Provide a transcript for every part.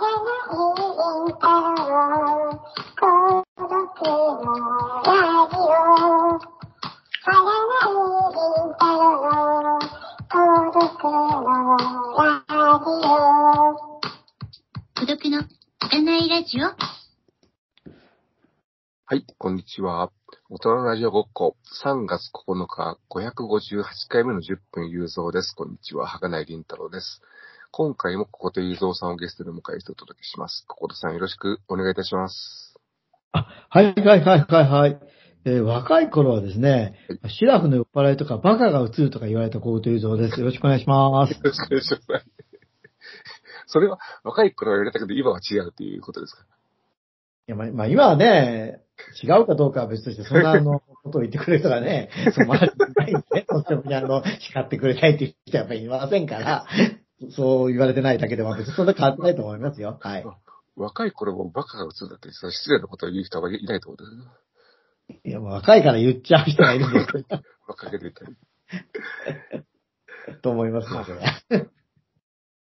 孤独の占いラジオはい、こんにちは。大人のラジオごっこ、3月9日、558回目の10分有造です。こんにちは、はがないりんたろうです。今回もここと有造さんをゲストにお迎えしてお届けします。こことさんよろしくお願いいたします。はいはいはいはいはい。えー若い頃はですね、シラフの酔っ払いとかバカが映るとか言われた小言雄三です。よろしくお願いします。よろしくお願いします。それは若い頃は言われたけど、今は違うということですか？いや、まあ、まあ今はね、違うかどうかは別として、そんな あの、ことを言ってくれる人がね、そうまあ、ないんでね、とってもね、あの、叱ってくれないっていう人はやっぱりいませんから、そう言われてないだけでは別にそんな変わってないと思いますよ。はい。若い頃もバカが映るんだって、それ失礼なことを言う人はいないと思うんだいや、もう若いから言っちゃう人がいるんですよ 若気で言ったり。と思いますよ、それ。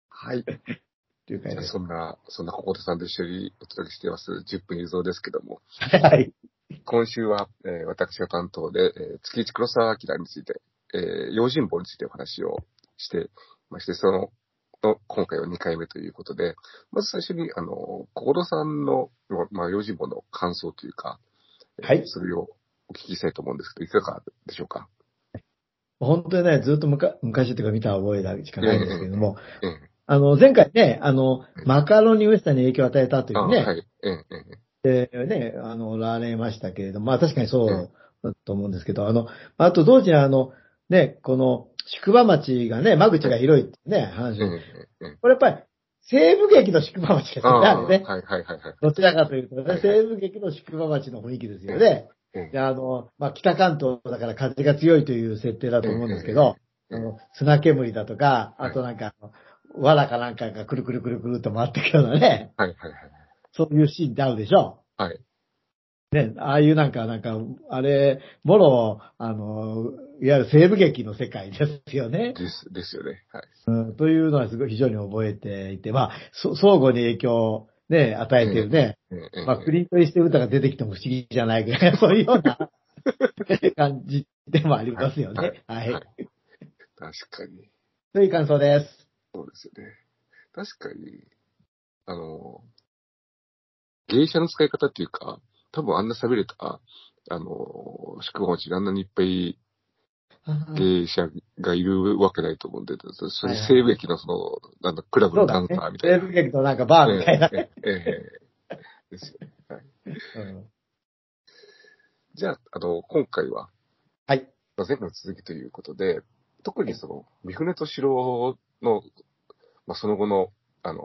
はい。というかね。じゃあそんな、そんなこことさんと一緒にお届けしています、10分有造ですけども、はい。今週は、えー私が担当で、えー月一黒沢明について、えー用心棒についてお話をしてまして、その、の今回は2回目ということで、まず最初に、あの、小室さんの、まあ、用心棒の感想というか、えーはい。それをお聞きしたいと思うんですけど、いかがでしょうか？本当にね、ずっと昔というか見た覚えだけしかないんですけれども、ええあの、前回ね、あの、マカロニウエスタンに影響を与えたといあうね、はい。ええええ。でね、あの、られましたけれども、まあ確かにそうだと思うんですけど、あの、あと同時にあの、ね、この、宿場町がね、間口が広いってね、話これやっぱり、西部劇の宿場町ですよね、ああれね。はいはいはいはい。どちらかというとね、西部劇の宿場町の雰囲気ですよね。ええで、あの、まあ、北関東だから風が強いという設定だと思うんですけど、ええあの、砂煙だとか、はいあとなんか、あの藁かなんかがくるくるくるくるっと回ってくるようなね、はいはいはい。そういうシーンってあるでしょ？はい。ね、ああいうなんか、なんか、あれ、もろ、あの、いわゆる西部劇の世界ですよね。です、ですよね。はい。うん、というのはすごい非常に覚えていて、まあ、そ相互に影響をね、与えているね、ええええまあ、クリント・イーストウッドが出てきても不思議じゃないぐらい、そういうような 感じでもありますよね。はい。はい確かに。という感想です。そうですよね。確かに、あの、芸者の使い方っていうか、多分あんな喋れた、あの、宿場町にあんなにいっぱい芸者がいるわけないと思うんで、それ西部駅のその、なんだ、クラブのダンサーみ。たいな。西部劇となんかバーみたいな。ええええええですよね。はい。うんじゃあ、あの、今回は、はい。まあ前回の続きということで、特にその、三船敏郎の、まあ、その後の、あの、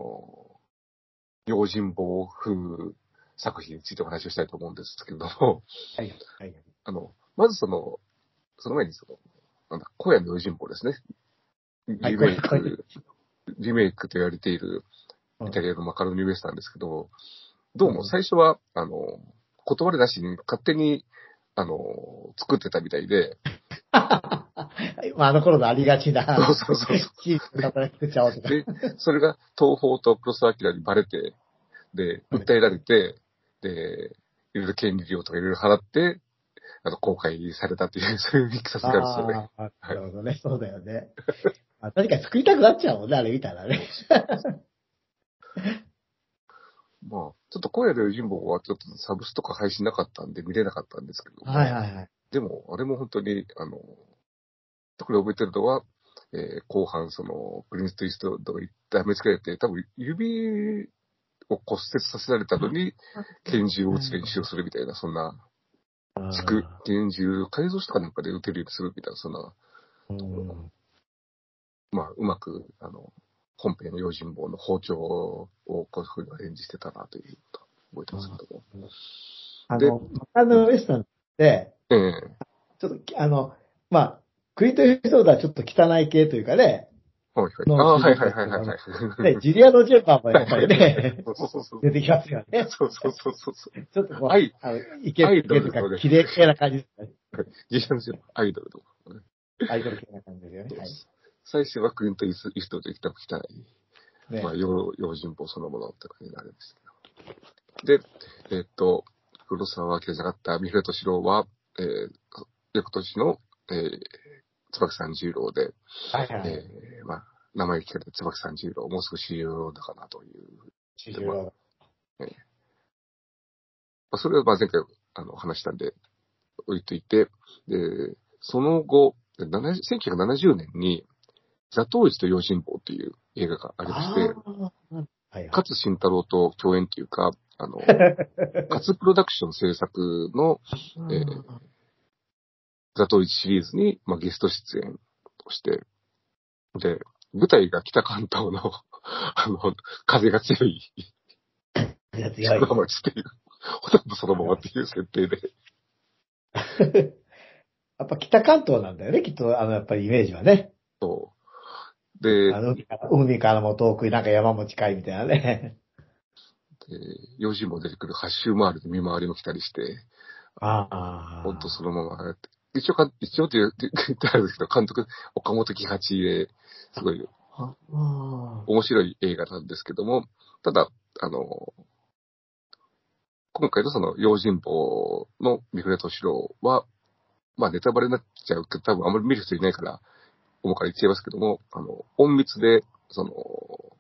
用心棒風作品についてお話をしたいと思うんですけれども、はい。はい。あの、まずその、その前にその、なんだ、荒野の用心棒ですね。はいリメイク、リメイクと言われているイタリアのマカロニウエスタンですけど、どうも最初は、あの、断りなしに勝手に、あの、作ってたみたいで、まあ、あの頃のありがちな、そうそうそう。で、それが東宝と黒澤明にバレて、で、訴えられて、で、いろいろ権利料とかいろいろ払って、あの、公開されたっていう、そういうミキサスがあるんですよね。ああ、なるほどね。そうだよね。あ確かに作りたくなっちゃうもんね、あれ見たらね。まあ、ちょっと荒野の人望はちょっとサブスとか配信なかったんで見れなかったんですけど、はいはいはい。でも、あれも本当に、あの、特に覚えてるのは、えー後半、その、クリンスト・イーストが痛めつけられて、多分指を骨折させられたのに、拳銃を撃つ練習をするみたいな、そんな、軸、拳銃、改造したかなんかで撃てるようにするみたいな、そんな、うん。まあ、うまく、あの、本編の用心棒の包丁をこういうふうにアレンジしてたなということを覚えてますけども。であの、マカノウエスタンって、ええ。ちょっと、あの、まあ、クリント・イーストウッドはちょっと汚い系というかね、はいはい。のああ、はいはいはいはいはい。ね、ジュリアのジェンパーもやっぱりね。出てきますよね。そうそうそうそう。ちょっとこう、はいあの、イケイケとか、綺麗系な感じですね。実際のアイドルとかね。アイドル系な感じですよね。はい。最初はクリント・イーストウッドできた汚い。ねまあ、用用心棒そのものって感じになるんですけど。で、えっと、黒沢明じゃなかった三浦敏郎は、えー、翌年の、えー、椿三十郎で、はいはい。えー、まあ、名前聞かれて椿三十郎、もうすぐ主流だかなという。四十郎まあ、それはまあ前回あの話したんで置いといて、で、その後、70 1970年に、ザトウイチと用心棒という映画がありまして、あーはいはい。勝慎太郎と共演というか、あの、勝プロダクション制作のえーザトウイチシリーズに、まあ、ゲスト出演として、で、舞台が北関東の、あの、風が強い、やつや宿場町っていう、ほとんどそのままっていう設定で、やっぱ北関東なんだよね、きっと、あの、やっぱりイメージはね。そう。であ、の海から海からも遠く、なんか山も近いみたいなね。で用心棒出てくる八周回りで見回りも来たりして、ああ。ほんとそのままやって、一応か、一応って言って言ってあるんですけど、監督、岡本喜八で、すごい。面白い映画なんですけども、ただ、あの、今回のその、用心棒の三船敏郎は、まあネタバレになっちゃうけど、多分あんまり見る人いないから、思うから言っちゃいますけども、あの、隠密で、その、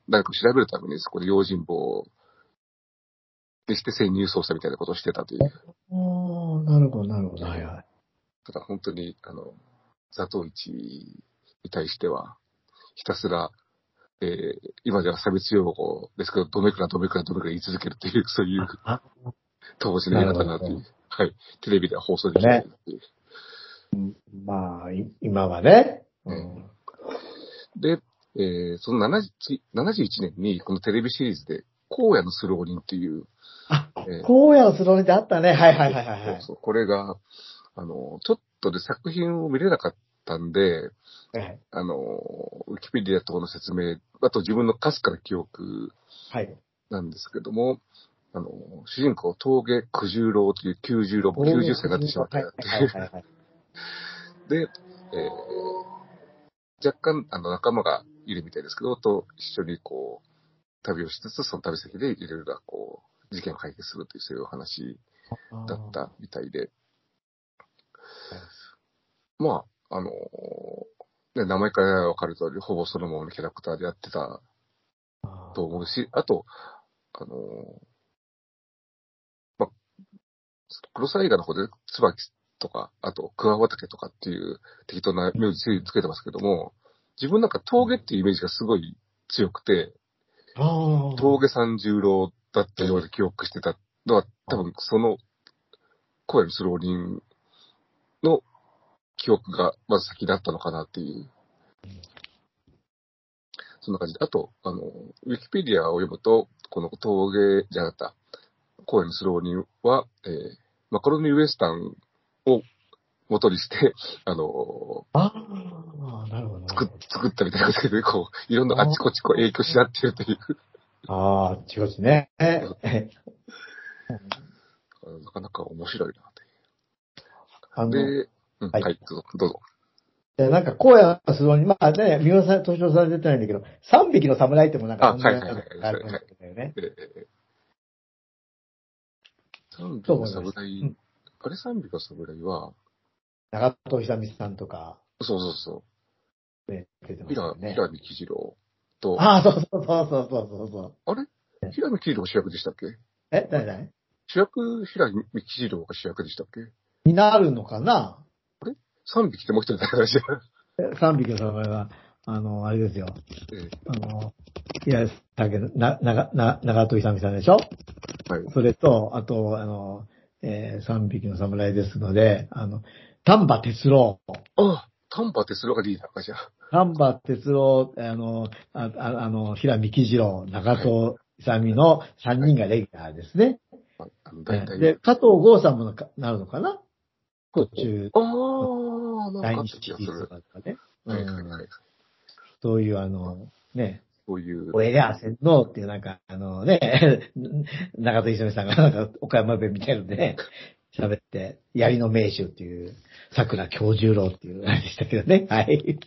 何かを調べるためにそこで用心棒にして潜入捜査みたいなことをしてたという。ああ、なるほど、なるほど。はいはい。ただ本当に、あの、ザトウイチに対しては、ひたすら、えー、今では差別用語ですけど、どめくらどめくらどめくら言い続けるという、そういうあ当時の映画だなという。はい。テレビでは放送できないっていう。まあ、い今はね。うん。で、えー、その70 71年に、このテレビシリーズで、荒野のスローリンっていう、あ、えー荒野のスローリンってあったね。はいはいはいはいはい。そうそう、これが、あの、ちょっとで作品を見れなかったんで、はい。あの、ウィキペディア等の説明、あと自分のかすかな記憶はい。なんですけども、あの、主人公、峠九十郎という九十郎も90歳になってしまったよってはいはいはいはい。で、えー、若干、あの、仲間がいるみたいですけど、と一緒にこう、旅をしつつ、その旅先でいろいろこう、事件を解決するという、そういうお話だったみたいで、まあ、あのね、名前からわかる通り、ほぼそのままのキャラクターでやってたと思うし、あと、あのまあ、黒沢映画の方で、椿とか、あと、桑畑とかっていう適当な名字つけてますけども、自分なんか峠っていうイメージがすごい強くて。峠三十郎だったような記憶してたのは、多分その、声のスローリンの記憶がまず先だったのかなっていう。そんな感じで。あと、あの、ウィキペディアを読むと、この峠じゃなかった、声のスローリンは、えー、マカロニウエスタンを元にして、あの、ああ、なるほど。作っ作ったみたいなことで、こう、いろんなあっちこっちこう影響し合ってるという。ああ、違うしね。えなかなか面白いなあの、と。で、うん、ははいい、どうぞ、どうぞ。でなんか、荒野のスローリン、まあね、三輪さん、敏郎さん出てないんだけど、三匹の侍ってもなんか、あはいはいはいあるんだよね。えー、三匹の侍、うん。あれ三匹の侍は、長戸久美さんとか、そうそうそね、出てう、ましたよね。平見喜次郎と、ああ、そうそうそうそうそうそう。あれ？平見喜次郎が主役でしたっけ？え、誰？誰？主役、平見喜次郎が主役でしたっけ？になるのかな？三匹ってもう一人誰かしら。え 三匹の侍は、あの、あれですよ。えーあの、いや、だけど、な、な、な、長戸勇美さんでしょ？はい。それと、あと、あの、えー三匹の侍ですので、あの、丹波哲郎。あ、丹波哲郎がリーダーかしら。丹波哲郎、あの、あああの、平見喜次郎、長戸勇美の3人がレギュラーですね。ああの大体。で、加藤剛さんもななるのかな？途中、ああ、なん第かシリーズ。とかね。はいはいはい。そういうあの、ね、そういう。俺ではせんのっていうなんか、あのね、長戸勇美さんがなんか岡山弁みたいのでね、喋って、槍の名手っていう、桜京十郎っていうあれでしたけどね。はい。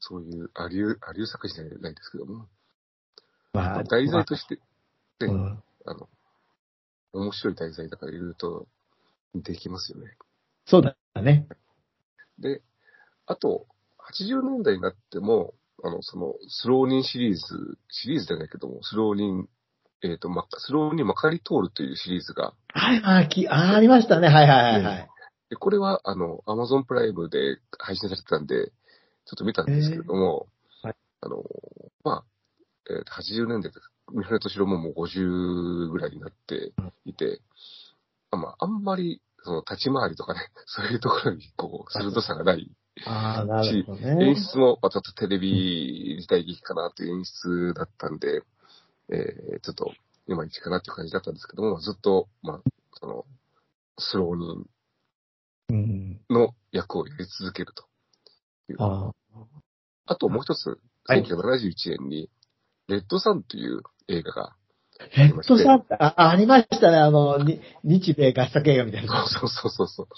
そういう、ありゅう、ありゅう作品じゃないですけども。まあ、題材として、ねうんあの、面白い題材だから言うと、できますよね。そうだね。で、あと、80年代になっても、あの、その、スローニンシリーズ、シリーズじゃないけども、スローニン、えっ、と、ま、スローニンまかり通るというシリーズが、はい、あ、き、あ、ありましたね。はいはいはいはい。で、これは、あの、アマゾンプライムで配信されてたんで、ちょっと見たんですけれども、はいあの、まあ、えーと80年代で、三船敏郎ももう50ぐらいになっていて、あまあ、あんまり、その、立ち回りとかね、そういうところに、こう、鋭さがないああ、なるほど演ね。出も、まあ、ちょっとテレビ時代劇かなという演出だったんで、えーちょっと、いまいちかなっていう感じだったんですけども、ずっと、まあ、その、スローニンうん。の役をやり続けると。ああともう一つ、はい1971年に、レッドサンという映画が、ヘッドサンあ、ありましたね。あの、に日米合作映画みたいな。そうそうそうそう。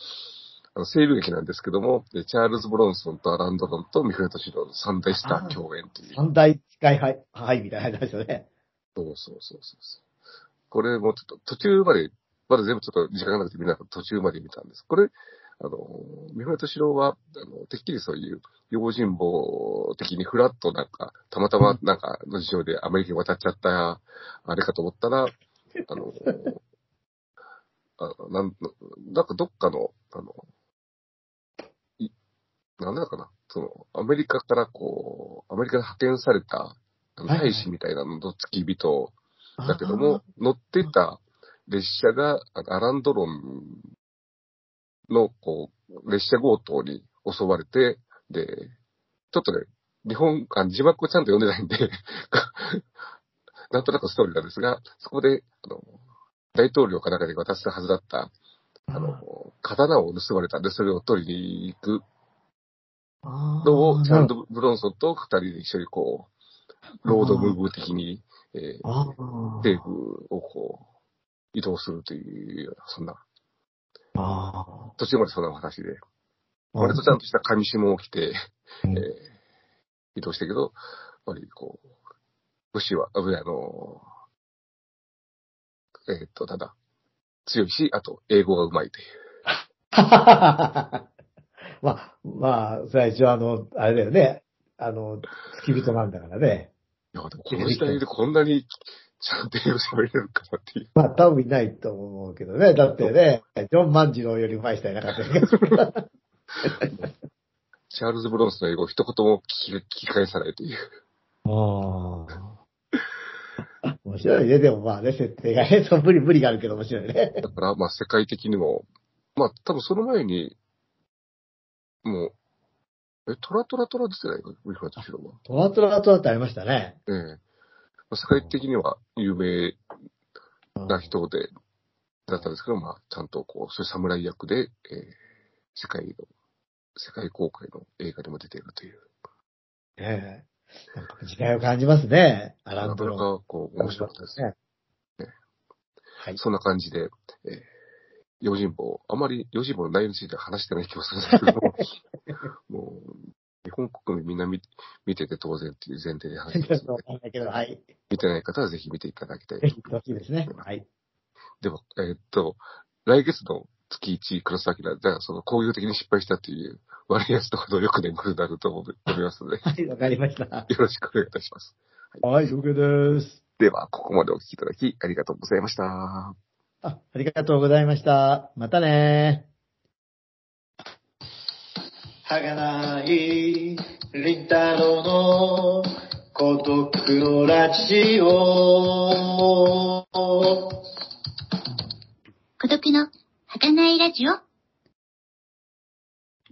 あの、西部劇なんですけども、でチャールズ・ブロンソンとアラン・ドロンとミフレット・シローの三大スター共演という。三大使いはい、はい、みたいな話ですよね。そうそうそうそう。これもちょっと途中まで、まだ全部ちょっと時間がなくて見なかった途中まで見たんです。これ、あの、三船敏郎は、あの、てっきりそういう、用心棒的にフラッとなんか、たまたまなんかの事情でアメリカに渡っちゃった、あれかと思ったら、あの、あなん、なんかどっかの、あの、い、なんだかな、その、アメリカからこう、アメリカで派遣された、あの大使みたいなのの付き人だけども、乗ってた列車が、アランドロンの、こう、列車強盗に襲われて、で、ちょっとね、日本、あ字幕をちゃんと読んでないんで、なんとなくストーリーなんですが、そこで、あの、大統領かなんかで渡すはずだった、ああの、刀を盗まれたんで、それを取りに行くあのを、チャールズズ・ブロンソンと二人で一緒にこう、ロードムーブ的に、えーあ西部をこう、移動するというような、そんな、あ途中までそんなお話で、あ割とちゃんとした紙紐を着て、うんえー移動したけど、やっぱりこう、武士は、あ、あの、えーっと、ただ、強いし、あと、英語がうまいという。まあ、まあ、最初はあの、あれだよね。あの、付き人なんだからね。いや、でもこの時代でこんなにちゃんと英語喋れるかなっていう。まあ、多分いないと思うけどね。だってね、ジョン万次郎より上手い人はいなかった。チャールズ・ブロンスの英語を一言も聞き聞き返さないという。ああ。面白いね。でもまあね、設定がね、そう、無理無理があるけど面白いね。だから、まあ、世界的にも、まあ、多分その前に、もう、え、トラトラトラ出てないか、ウィフラトシロは。トラトラトラってありましたね。ええまあ世界的には有名な人で、だったんですけど、まあ、ちゃんとこう、そういう侍役で、えー世界の、世界公開の映画にも出ているという。ねえ。なんか時代を感じますね。アランドなかなロン。かこう、面白かったです。ねはい。そんな感じで、えー、用心棒、あまり用心棒の内容については話してない気がするんですけども、本国民みんな見見てて当然っていう前提で話してますので、だけど、はい。見てない方はぜひ見ていただきたいぜひ、いですね。はい。でも、えーっと、来月の月1黒崎だ、じゃあその工業的に失敗したっていう悪いやつとほどよく眠くなると思いますので、はい、わかりました。よろしくお願いいたします。はい、OK です。では、ここまでお聞きいただきありがとうございました。あ、ありがとうございました。またねはがない、りんたろの孤独のラジオ。孤独の儚いラジオ